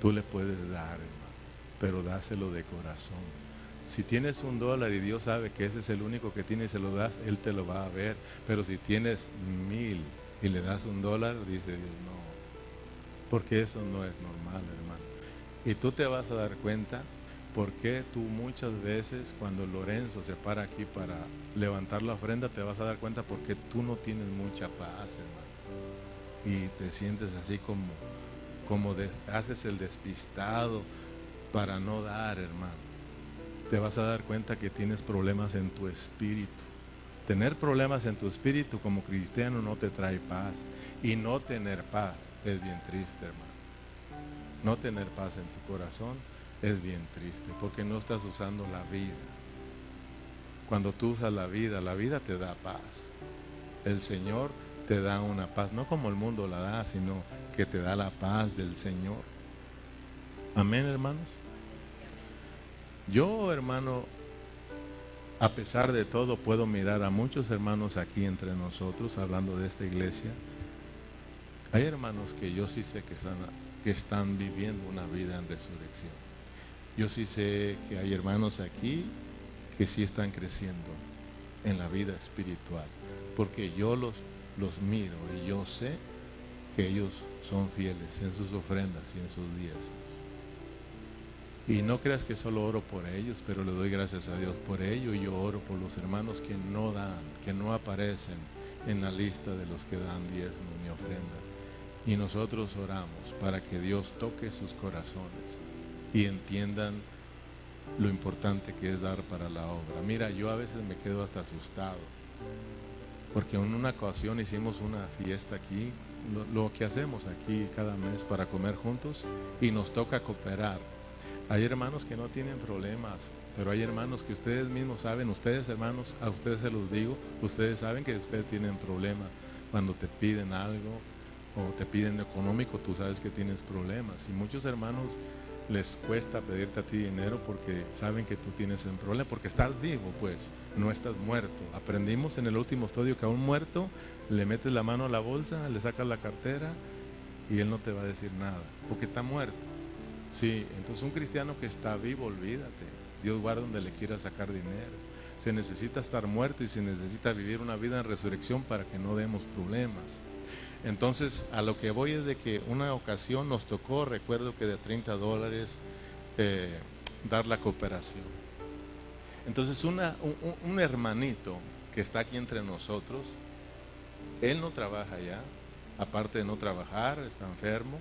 Speaker 1: Tú le puedes dar, hermano, pero dáselo de corazón. Si tienes un dólar y Dios sabe que ese es el único que tiene y se lo das, Él te lo va a ver. Pero si tienes mil y le das un dólar, dice Dios, no, porque eso no es normal, hermano. Y tú te vas a dar cuenta por qué tú muchas veces cuando Lorenzo se para aquí para levantar la ofrenda, te vas a dar cuenta porque tú no tienes mucha paz, hermano. Y te sientes así como, como haces el despistado para no dar, hermano. Te vas a dar cuenta que tienes problemas en tu espíritu. Tener problemas en tu espíritu como cristiano no te trae paz. Y no tener paz es bien triste, hermano. No tener paz en tu corazón es bien triste porque no estás usando la vida. Cuando tú usas la vida, la vida te da paz. El Señor te da una paz, no como el mundo la da, sino que te da la paz del Señor. Amén, hermanos. Yo, hermano, a pesar de todo, puedo mirar a muchos hermanos aquí entre nosotros, hablando de esta iglesia, hay hermanos que yo sí sé que están, viviendo una vida en resurrección. Yo sí sé que hay hermanos aquí que sí están creciendo en la vida espiritual, porque yo los, los miro y yo sé que ellos son fieles en sus ofrendas y en sus diezmos. Y no creas que solo oro por ellos, pero le doy gracias a Dios por ello y yo oro por los hermanos que no dan, que no aparecen en la lista de los que dan diezmos ni ofrendas. Y nosotros oramos para que Dios toque sus corazones y entiendan lo importante que es dar para la obra. Mira, yo a veces me quedo hasta asustado, porque en una ocasión hicimos una fiesta aquí, lo, lo, que hacemos aquí cada mes para comer juntos, y nos toca cooperar. Hay hermanos que no tienen problemas, pero hay hermanos que ustedes mismos saben, ustedes hermanos, a ustedes se los digo, ustedes saben que ustedes tienen problemas cuando te piden algo, o te piden económico, tú sabes que tienes problemas. Y muchos hermanos les cuesta pedirte a ti dinero porque saben que tú tienes un problema, porque estás vivo, pues, no estás muerto. Aprendimos en el último estudio que a un muerto le metes la mano a la bolsa, le sacas la cartera y él no te va a decir nada, porque está muerto. Sí, entonces un cristiano que está vivo, olvídate. Dios guarda donde le quiera sacar dinero. Se necesita estar muerto y se necesita vivir una vida en resurrección para que no demos problemas. Entonces, a lo que voy es de que una ocasión nos tocó, recuerdo que de 30 dólares, eh, dar la cooperación. Entonces, una, un, hermanito que está aquí entre nosotros, él no trabaja ya, aparte de no trabajar, está enfermo,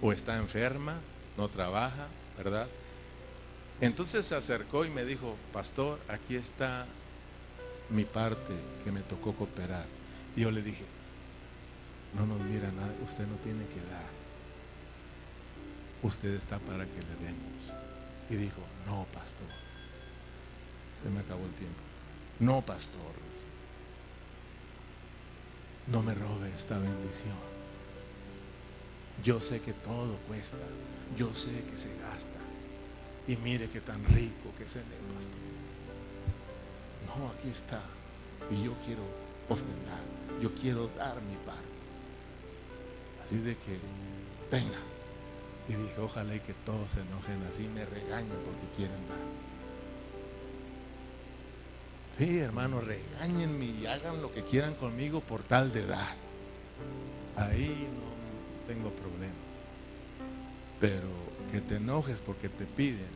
Speaker 1: o está enferma, no trabaja, ¿verdad? Entonces se acercó y me dijo, pastor, aquí está mi parte que me tocó cooperar. Y yo le dije, no nos mira nada, usted no tiene que dar. Usted está para que le demos. Y dijo, no, pastor. Se me acabó el tiempo. No, pastor. No me robe esta bendición. Yo sé que todo cuesta. Yo sé que se gasta. Y mire qué tan rico que se le pastor. No, aquí está. Y yo quiero ofrendar. Yo quiero dar mi parte. Así de que, venga. Y dije, ojalá y que todos se enojen así, me regañen porque quieren dar. Sí, hermano, regáñenme y hagan lo que quieran conmigo por tal de dar. Ahí no tengo problemas. Pero que te enojes porque te piden.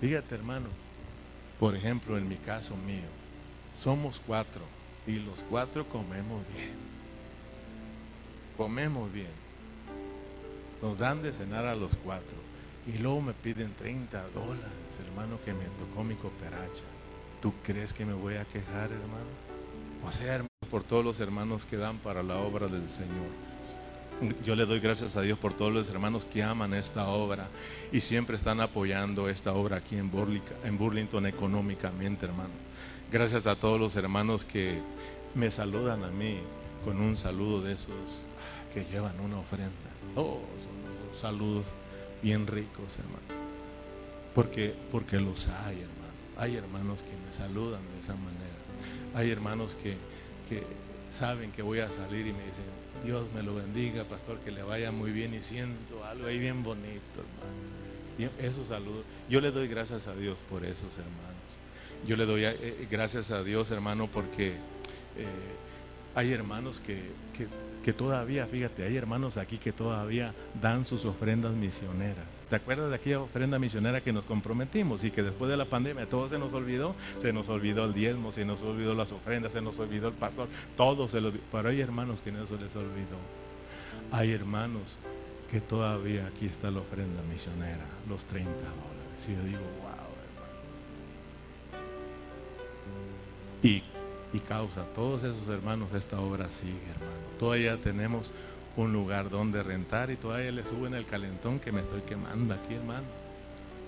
Speaker 1: Fíjate, hermano, por ejemplo, en mi caso mío, somos cuatro y los cuatro comemos bien. Comemos bien. Nos dan de cenar a los cuatro. Y luego me piden 30 dólares, hermano, que me tocó mi cooperacha. ¿Tú crees que me voy a quejar, hermano? O sea, hermano, por todos los hermanos que dan para la obra del Señor. Yo le doy gracias a Dios por todos los hermanos que aman esta obra y siempre están apoyando esta obra aquí en, en Burlington económicamente, hermano. Gracias a todos los hermanos que me saludan a mí con un saludo de esos que llevan una ofrenda. Oh, son saludos bien ricos, hermano. Porque, porque los hay, hermano. Hay hermanos que me saludan de esa manera. Hay hermanos que, que saben que voy a salir y me dicen, Dios me lo bendiga, pastor, que le vaya muy bien y siento algo ahí bien bonito, hermano. esos saludos. Yo le doy gracias a Dios por esos hermanos. Yo le doy eh, gracias a Dios, hermano, porque eh, hay hermanos que, que, que todavía, fíjate, hay hermanos aquí que todavía dan sus ofrendas misioneras. ¿Te acuerdas de aquella ofrenda misionera que nos comprometimos y que después de la pandemia todo se nos olvidó? Se nos olvidó el diezmo, se nos olvidó las ofrendas, se nos olvidó el pastor, todo se lo olvidó. Pero hay hermanos que no se les olvidó. Hay hermanos que todavía aquí está la ofrenda misionera, los 30 dólares. Y yo digo, wow, hermano. Y, y causa, todos esos hermanos, esta obra sigue, hermano. Todavía tenemos un lugar donde rentar y todavía le suben el calentón que me estoy quemando aquí, hermano.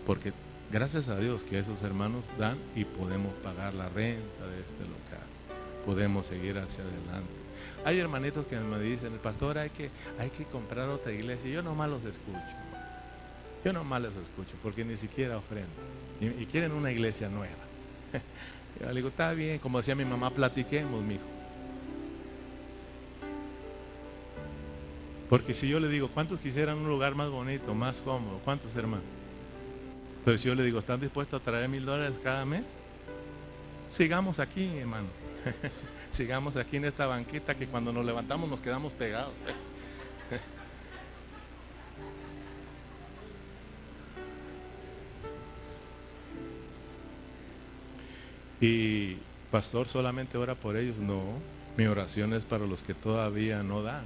Speaker 1: Porque gracias a Dios que esos hermanos dan y podemos pagar la renta de este local. Podemos seguir hacia adelante. Hay hermanitos que me dicen, el pastor, hay que, hay que comprar otra iglesia. Yo nomás los escucho. Yo nomás los escucho porque ni siquiera ofrendo. Y, quieren una iglesia nueva. Yo le digo, está bien, como decía mi mamá, platiquemos, mijo. Porque si yo le digo, ¿cuántos quisieran un lugar más bonito, más cómodo? ¿Cuántos hermanos? Pero si yo le digo, ¿están dispuestos a traer mil dólares cada mes? Sigamos aquí, hermano. Sigamos aquí en esta banquita que cuando nos levantamos nos quedamos pegados. y pastor solamente ora por ellos. No, mi oración es para los que todavía no dan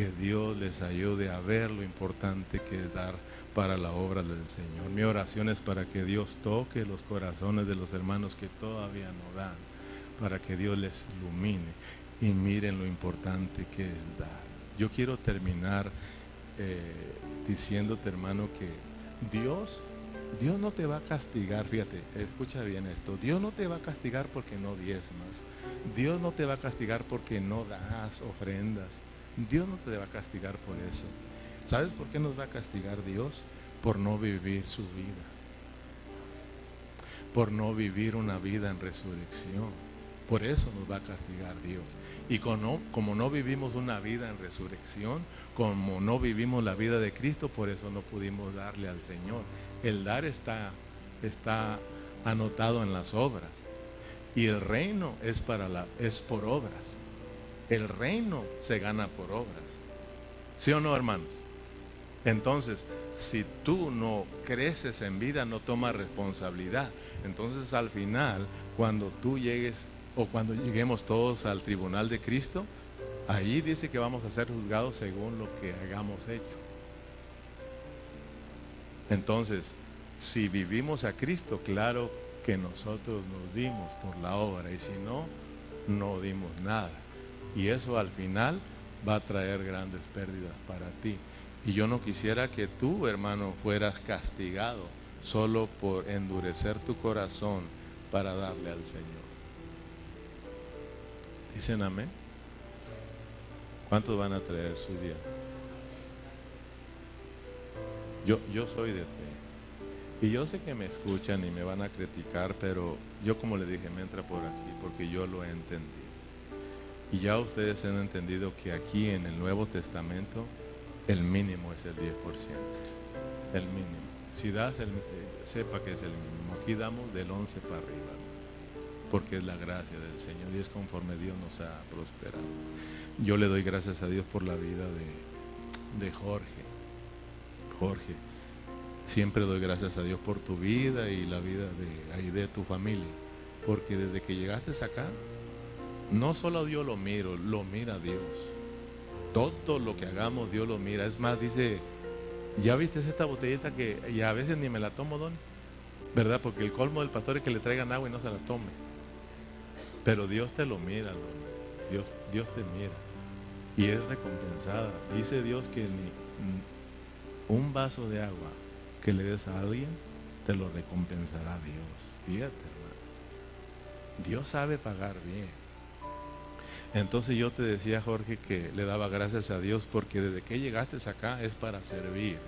Speaker 1: que Dios les ayude a ver lo importante que es dar para la obra del Señor. Mi oración es para que Dios toque los corazones de los hermanos que todavía no dan, para que Dios les ilumine y miren lo importante que es dar. Yo quiero terminar eh, diciéndote, hermano, que Dios, Dios no te va a castigar, fíjate, escucha bien esto, Dios no te va a castigar porque no diezmas, Dios no te va a castigar porque no das ofrendas. Dios no te va a castigar por eso. ¿Sabes por qué nos va a castigar Dios? Por no vivir su vida. Por no vivir una vida en resurrección. Por eso nos va a castigar Dios. Y como no, vivimos una vida en resurrección, como no vivimos la vida de Cristo, por eso no pudimos darle al Señor. El dar está, está anotado en las obras. Y el reino es, para la, es por obras. El reino se gana por obras. ¿Sí o no, hermanos? Entonces, si tú no creces en vida, no tomas responsabilidad. Entonces, al final, cuando tú llegues o cuando lleguemos todos al tribunal de Cristo, ahí dice que vamos a ser juzgados según lo que hayamos hecho. Entonces, si vivimos a Cristo, claro que nosotros nos dimos por la obra y si no, no dimos nada. Y eso al final va a traer grandes pérdidas para ti. Y yo no quisiera que tú, hermano, fueras castigado solo por endurecer tu corazón para darle al Señor. Dicen amén. ¿Cuántos van a traer su día? Yo, yo soy de fe. Y yo sé que me escuchan y me van a criticar, pero yo como le dije, me entra por aquí porque yo lo he entendido. Y ya ustedes han entendido que aquí en el Nuevo Testamento el mínimo es el 10%. El mínimo. Si das el, eh, sepa que es el mínimo. Aquí damos del 11 para arriba. Porque es la gracia del Señor y es conforme Dios nos ha prosperado. Yo le doy gracias a Dios por la vida de, de Jorge. Jorge, siempre doy gracias a Dios por tu vida y la vida de, ahí de tu familia. Porque desde que llegaste acá, no solo Dios lo miro, lo mira Dios. Todo lo que hagamos Dios lo mira. Es más, dice, ya viste esta botellita que y a veces ni me la tomo, dones. ¿Verdad? Porque el colmo del pastor es que le traigan agua y no se la tome. Pero Dios te lo mira, dones. Dios, Dios te mira. Y es recompensada. Dice Dios que ni un vaso de agua que le des a alguien, te lo recompensará Dios. Fíjate, hermano. Dios sabe pagar bien. Entonces yo te decía, Jorge, que le daba gracias a Dios porque desde que llegaste acá es para servir.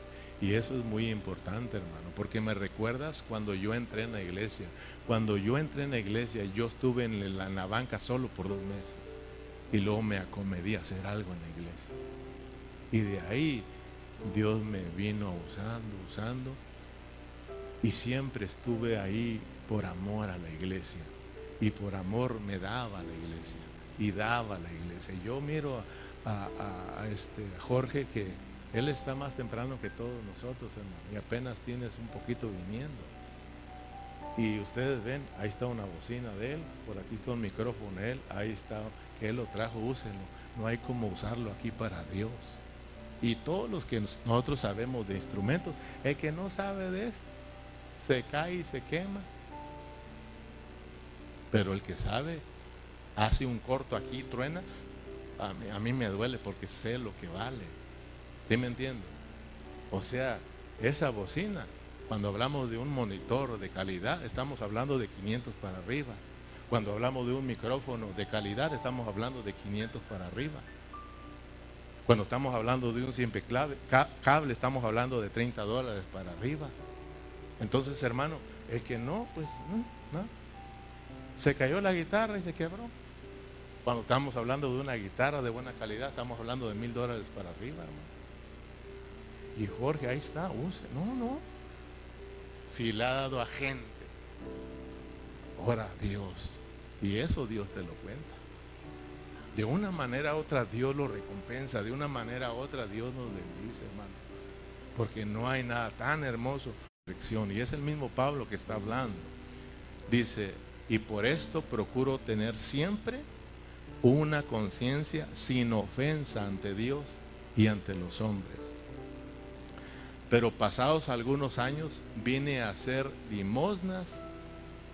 Speaker 1: Y eso es muy importante, hermano, porque me recuerdas cuando yo entré en la iglesia. Cuando yo entré en la iglesia, yo estuve en la, en banca solo por dos meses. Y luego me acomedí a hacer algo en la iglesia. Y de ahí Dios me vino usando, usando. Y siempre estuve ahí por amor a la iglesia. Y por amor me daba la iglesia y daba la iglesia. Yo miro a, este Jorge que él está más temprano que todos nosotros, hermano, y apenas tienes un poquito viniendo. Y ustedes ven, ahí está una bocina de él, por aquí está un micrófono de él, ahí está, que él lo trajo, úsenlo. No hay como usarlo aquí para Dios. Y todos los que nosotros sabemos de instrumentos, el que no sabe de esto, se cae y se quema. Pero el que sabe, hace un corto aquí, truena, a mí, me duele porque sé lo que vale. ¿Sí me entiendo? O sea, esa bocina, cuando hablamos de un monitor de calidad, estamos hablando de 500 para arriba. Cuando hablamos de un micrófono de calidad, estamos hablando de 500 para arriba. Cuando estamos hablando de un simple cable, estamos hablando de 30 dólares para arriba. Entonces, hermano, el que no, pues no. Se cayó la guitarra y se quebró. Cuando estamos hablando de una guitarra de buena calidad, estamos hablando de mil dólares para arriba, hermano. Y Jorge, ahí está, use. No, no. Si le ha dado a gente, ora a Dios. Y eso Dios te lo cuenta. De una manera u otra Dios lo recompensa, de una manera u otra Dios nos bendice, hermano. Porque no hay nada tan hermoso. Y es el mismo Pablo que está hablando. Dice, y por esto procuro tener siempre una conciencia sin ofensa ante Dios y ante los hombres. Pero pasados algunos años vine a hacer limosnas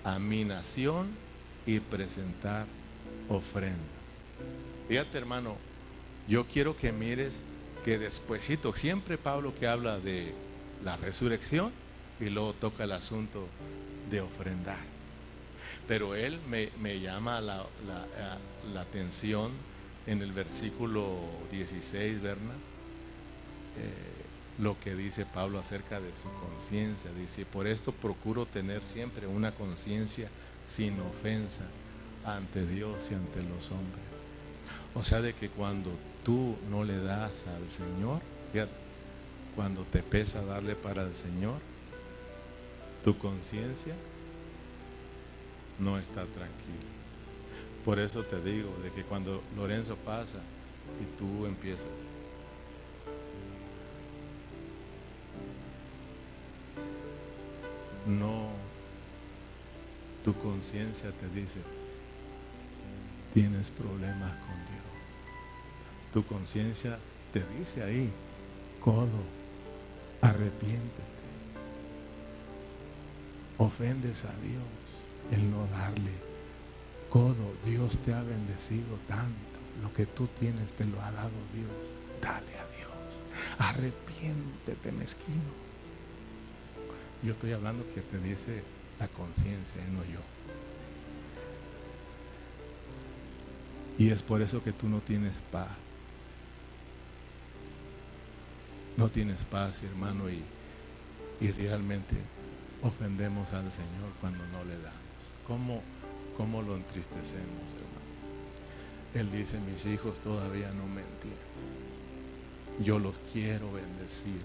Speaker 1: a mi nación y presentar ofrendas. Fíjate hermano, yo quiero que mires que despuesito, siempre Pablo que habla de la resurrección y luego toca el asunto de ofrendar. Pero él me, llama la, atención en el versículo 16, Berna, eh, lo que dice Pablo acerca de su conciencia. Dice, por esto procuro tener siempre una conciencia sin ofensa ante Dios y ante los hombres. O sea, de que cuando tú no le das al Señor, cuando te pesa darle para el Señor, tu conciencia no está tranquilo. Por eso te digo de que cuando Lorenzo pasa y tú empiezas, no, tu conciencia te dice, tienes problemas con Dios. Tu conciencia te dice ahí, codo, arrepiéntete. Ofendes a Dios el no darle. Codo, Dios te ha bendecido tanto. Lo que tú tienes te lo ha dado Dios. Dale a Dios. Arrepiéntete, mezquino. Yo estoy hablando que te dice la conciencia, no yo. Y es por eso que tú no tienes paz. No tienes paz, hermano, y y realmente ofendemos al Señor cuando no le damos. ¿Cómo, cómo lo entristecemos, hermano? Él dice, mis hijos todavía no me entienden. Yo los quiero bendecir.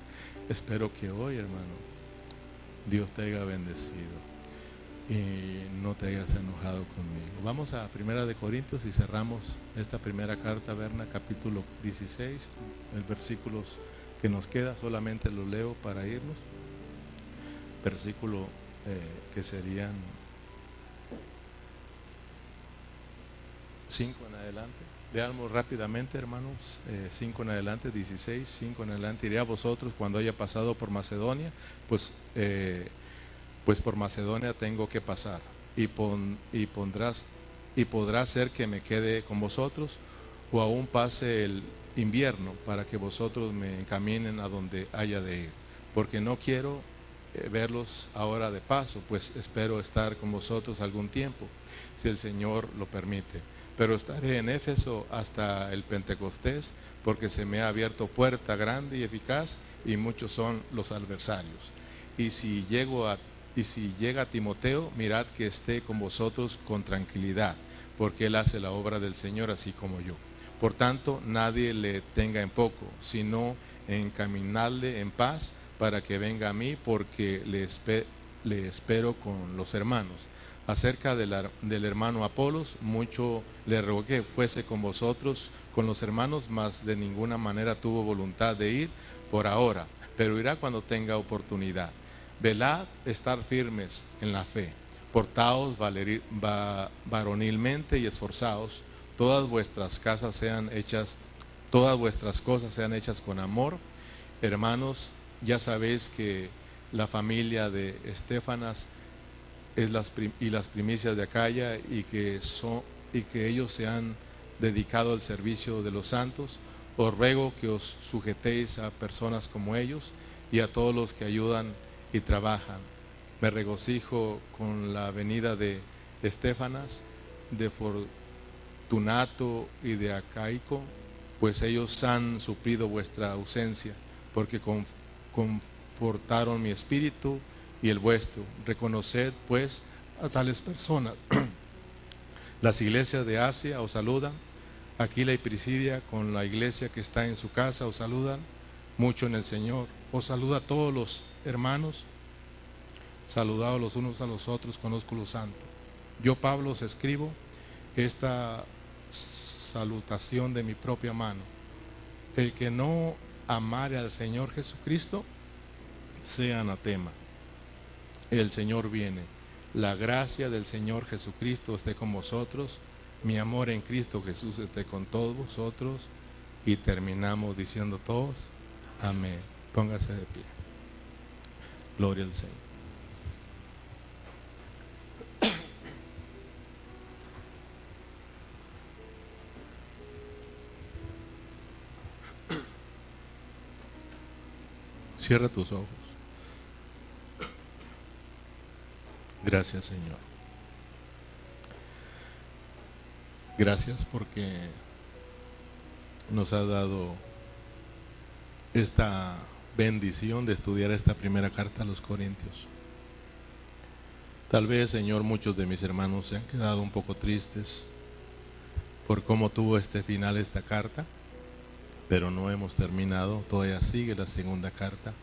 Speaker 1: Espero que hoy, hermano, Dios te haya bendecido y no te hayas enojado conmigo. Vamos a Primera de Corintios y cerramos esta primera carta, Berna, capítulo 16, el versículos que nos queda, solamente lo leo para irnos. Versículo eh, que serían 5 en adelante. Veamos rápidamente, hermanos, 5 eh, en adelante, 16, 5 en adelante. Iré a vosotros cuando haya pasado por Macedonia, pues, eh, pues por Macedonia tengo que pasar. Y, pon, y pondrás y podrá ser que me quede con vosotros o aún pase el invierno para que vosotros me encaminen a donde haya de ir, porque no quiero eh, verlos ahora de paso, pues espero estar con vosotros algún tiempo, si el Señor lo permite. Pero estaré en Éfeso hasta el Pentecostés, porque se me ha abierto puerta grande y eficaz, y muchos son los adversarios. Y si llego a y si llega Timoteo, mirad que esté con vosotros con tranquilidad, porque él hace la obra del Señor así como yo. Por tanto, nadie le tenga en poco, sino encaminarle en paz para que venga a mí, porque le, le espero con los hermanos. Acerca del, del hermano Apolos, mucho le rogué fuese con vosotros, con los hermanos, mas de ninguna manera tuvo voluntad de ir por ahora, pero irá cuando tenga oportunidad. Velad, estar firmes en la fe, portaos varonilmente y esforzados todas vuestras casas sean hechas, todas vuestras cosas sean hechas con amor. Hermanos, ya sabéis que la familia de Estefanas es las y las primicias de Acaya y que, son, y que ellos se han dedicado al servicio de los santos. Os ruego que os sujetéis a personas como ellos y a todos los que ayudan y trabajan. Me regocijo con la venida de Estefanas, de Tunato y de Acaico, pues ellos han suplido vuestra ausencia, porque confortaron mi espíritu y el vuestro. Reconoced pues a tales personas. Las iglesias de Asia os saludan. Aquila y Prisidia con la iglesia que está en su casa os saludan. Mucho en el Señor. Os saluda a todos los hermanos. Saludados los unos a los otros con ósculo santo. Yo, Pablo, os escribo esta salutación de mi propia mano. El que no amare al Señor Jesucristo, sea anatema. El Señor viene. La gracia del Señor Jesucristo esté con vosotros. Mi amor en Cristo Jesús esté con todos vosotros. Y terminamos diciendo todos, amén. Póngase de pie. Gloria al Señor. Cierra tus ojos. Gracias Señor. Gracias porque nos ha dado esta bendición de estudiar esta primera carta a los Corintios. Tal vez, Señor, muchos de mis hermanos se han quedado un poco tristes por cómo tuvo este final esta carta pero no hemos terminado, todavía sigue la segunda carta.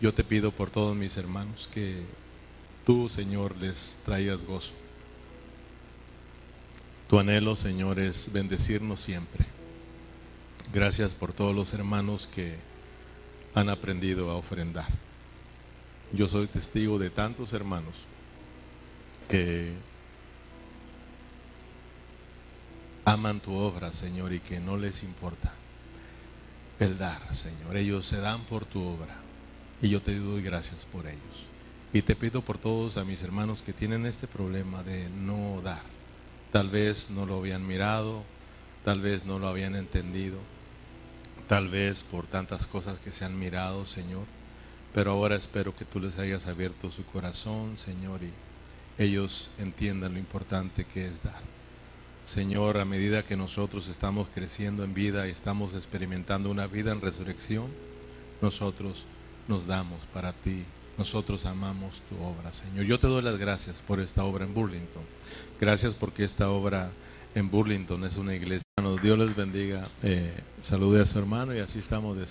Speaker 1: Yo te pido por todos mis hermanos que tú, Señor, les traigas gozo. Tu anhelo, Señor, es bendecirnos siempre. Gracias por todos los hermanos que han aprendido a ofrendar. Yo soy testigo de tantos hermanos que aman tu obra, Señor, y que no les importa el dar, Señor. Ellos se dan por tu obra y yo te doy gracias por ellos. Y te pido por todos a mis hermanos que tienen este problema de no dar. Tal vez no lo habían mirado, tal vez no lo habían entendido, tal vez por tantas cosas que se han mirado, Señor. Pero ahora espero que tú les hayas abierto su corazón, Señor, y ellos entiendan lo importante que es dar. Señor, a medida que nosotros estamos creciendo en vida y estamos experimentando una vida en resurrección, nosotros nos damos para ti. Nosotros amamos tu obra, Señor. Yo te doy las gracias por esta obra en Burlington. Gracias porque esta obra en Burlington es una iglesia. Dios les bendiga. Eh, salude a su hermano y así estamos despedidos.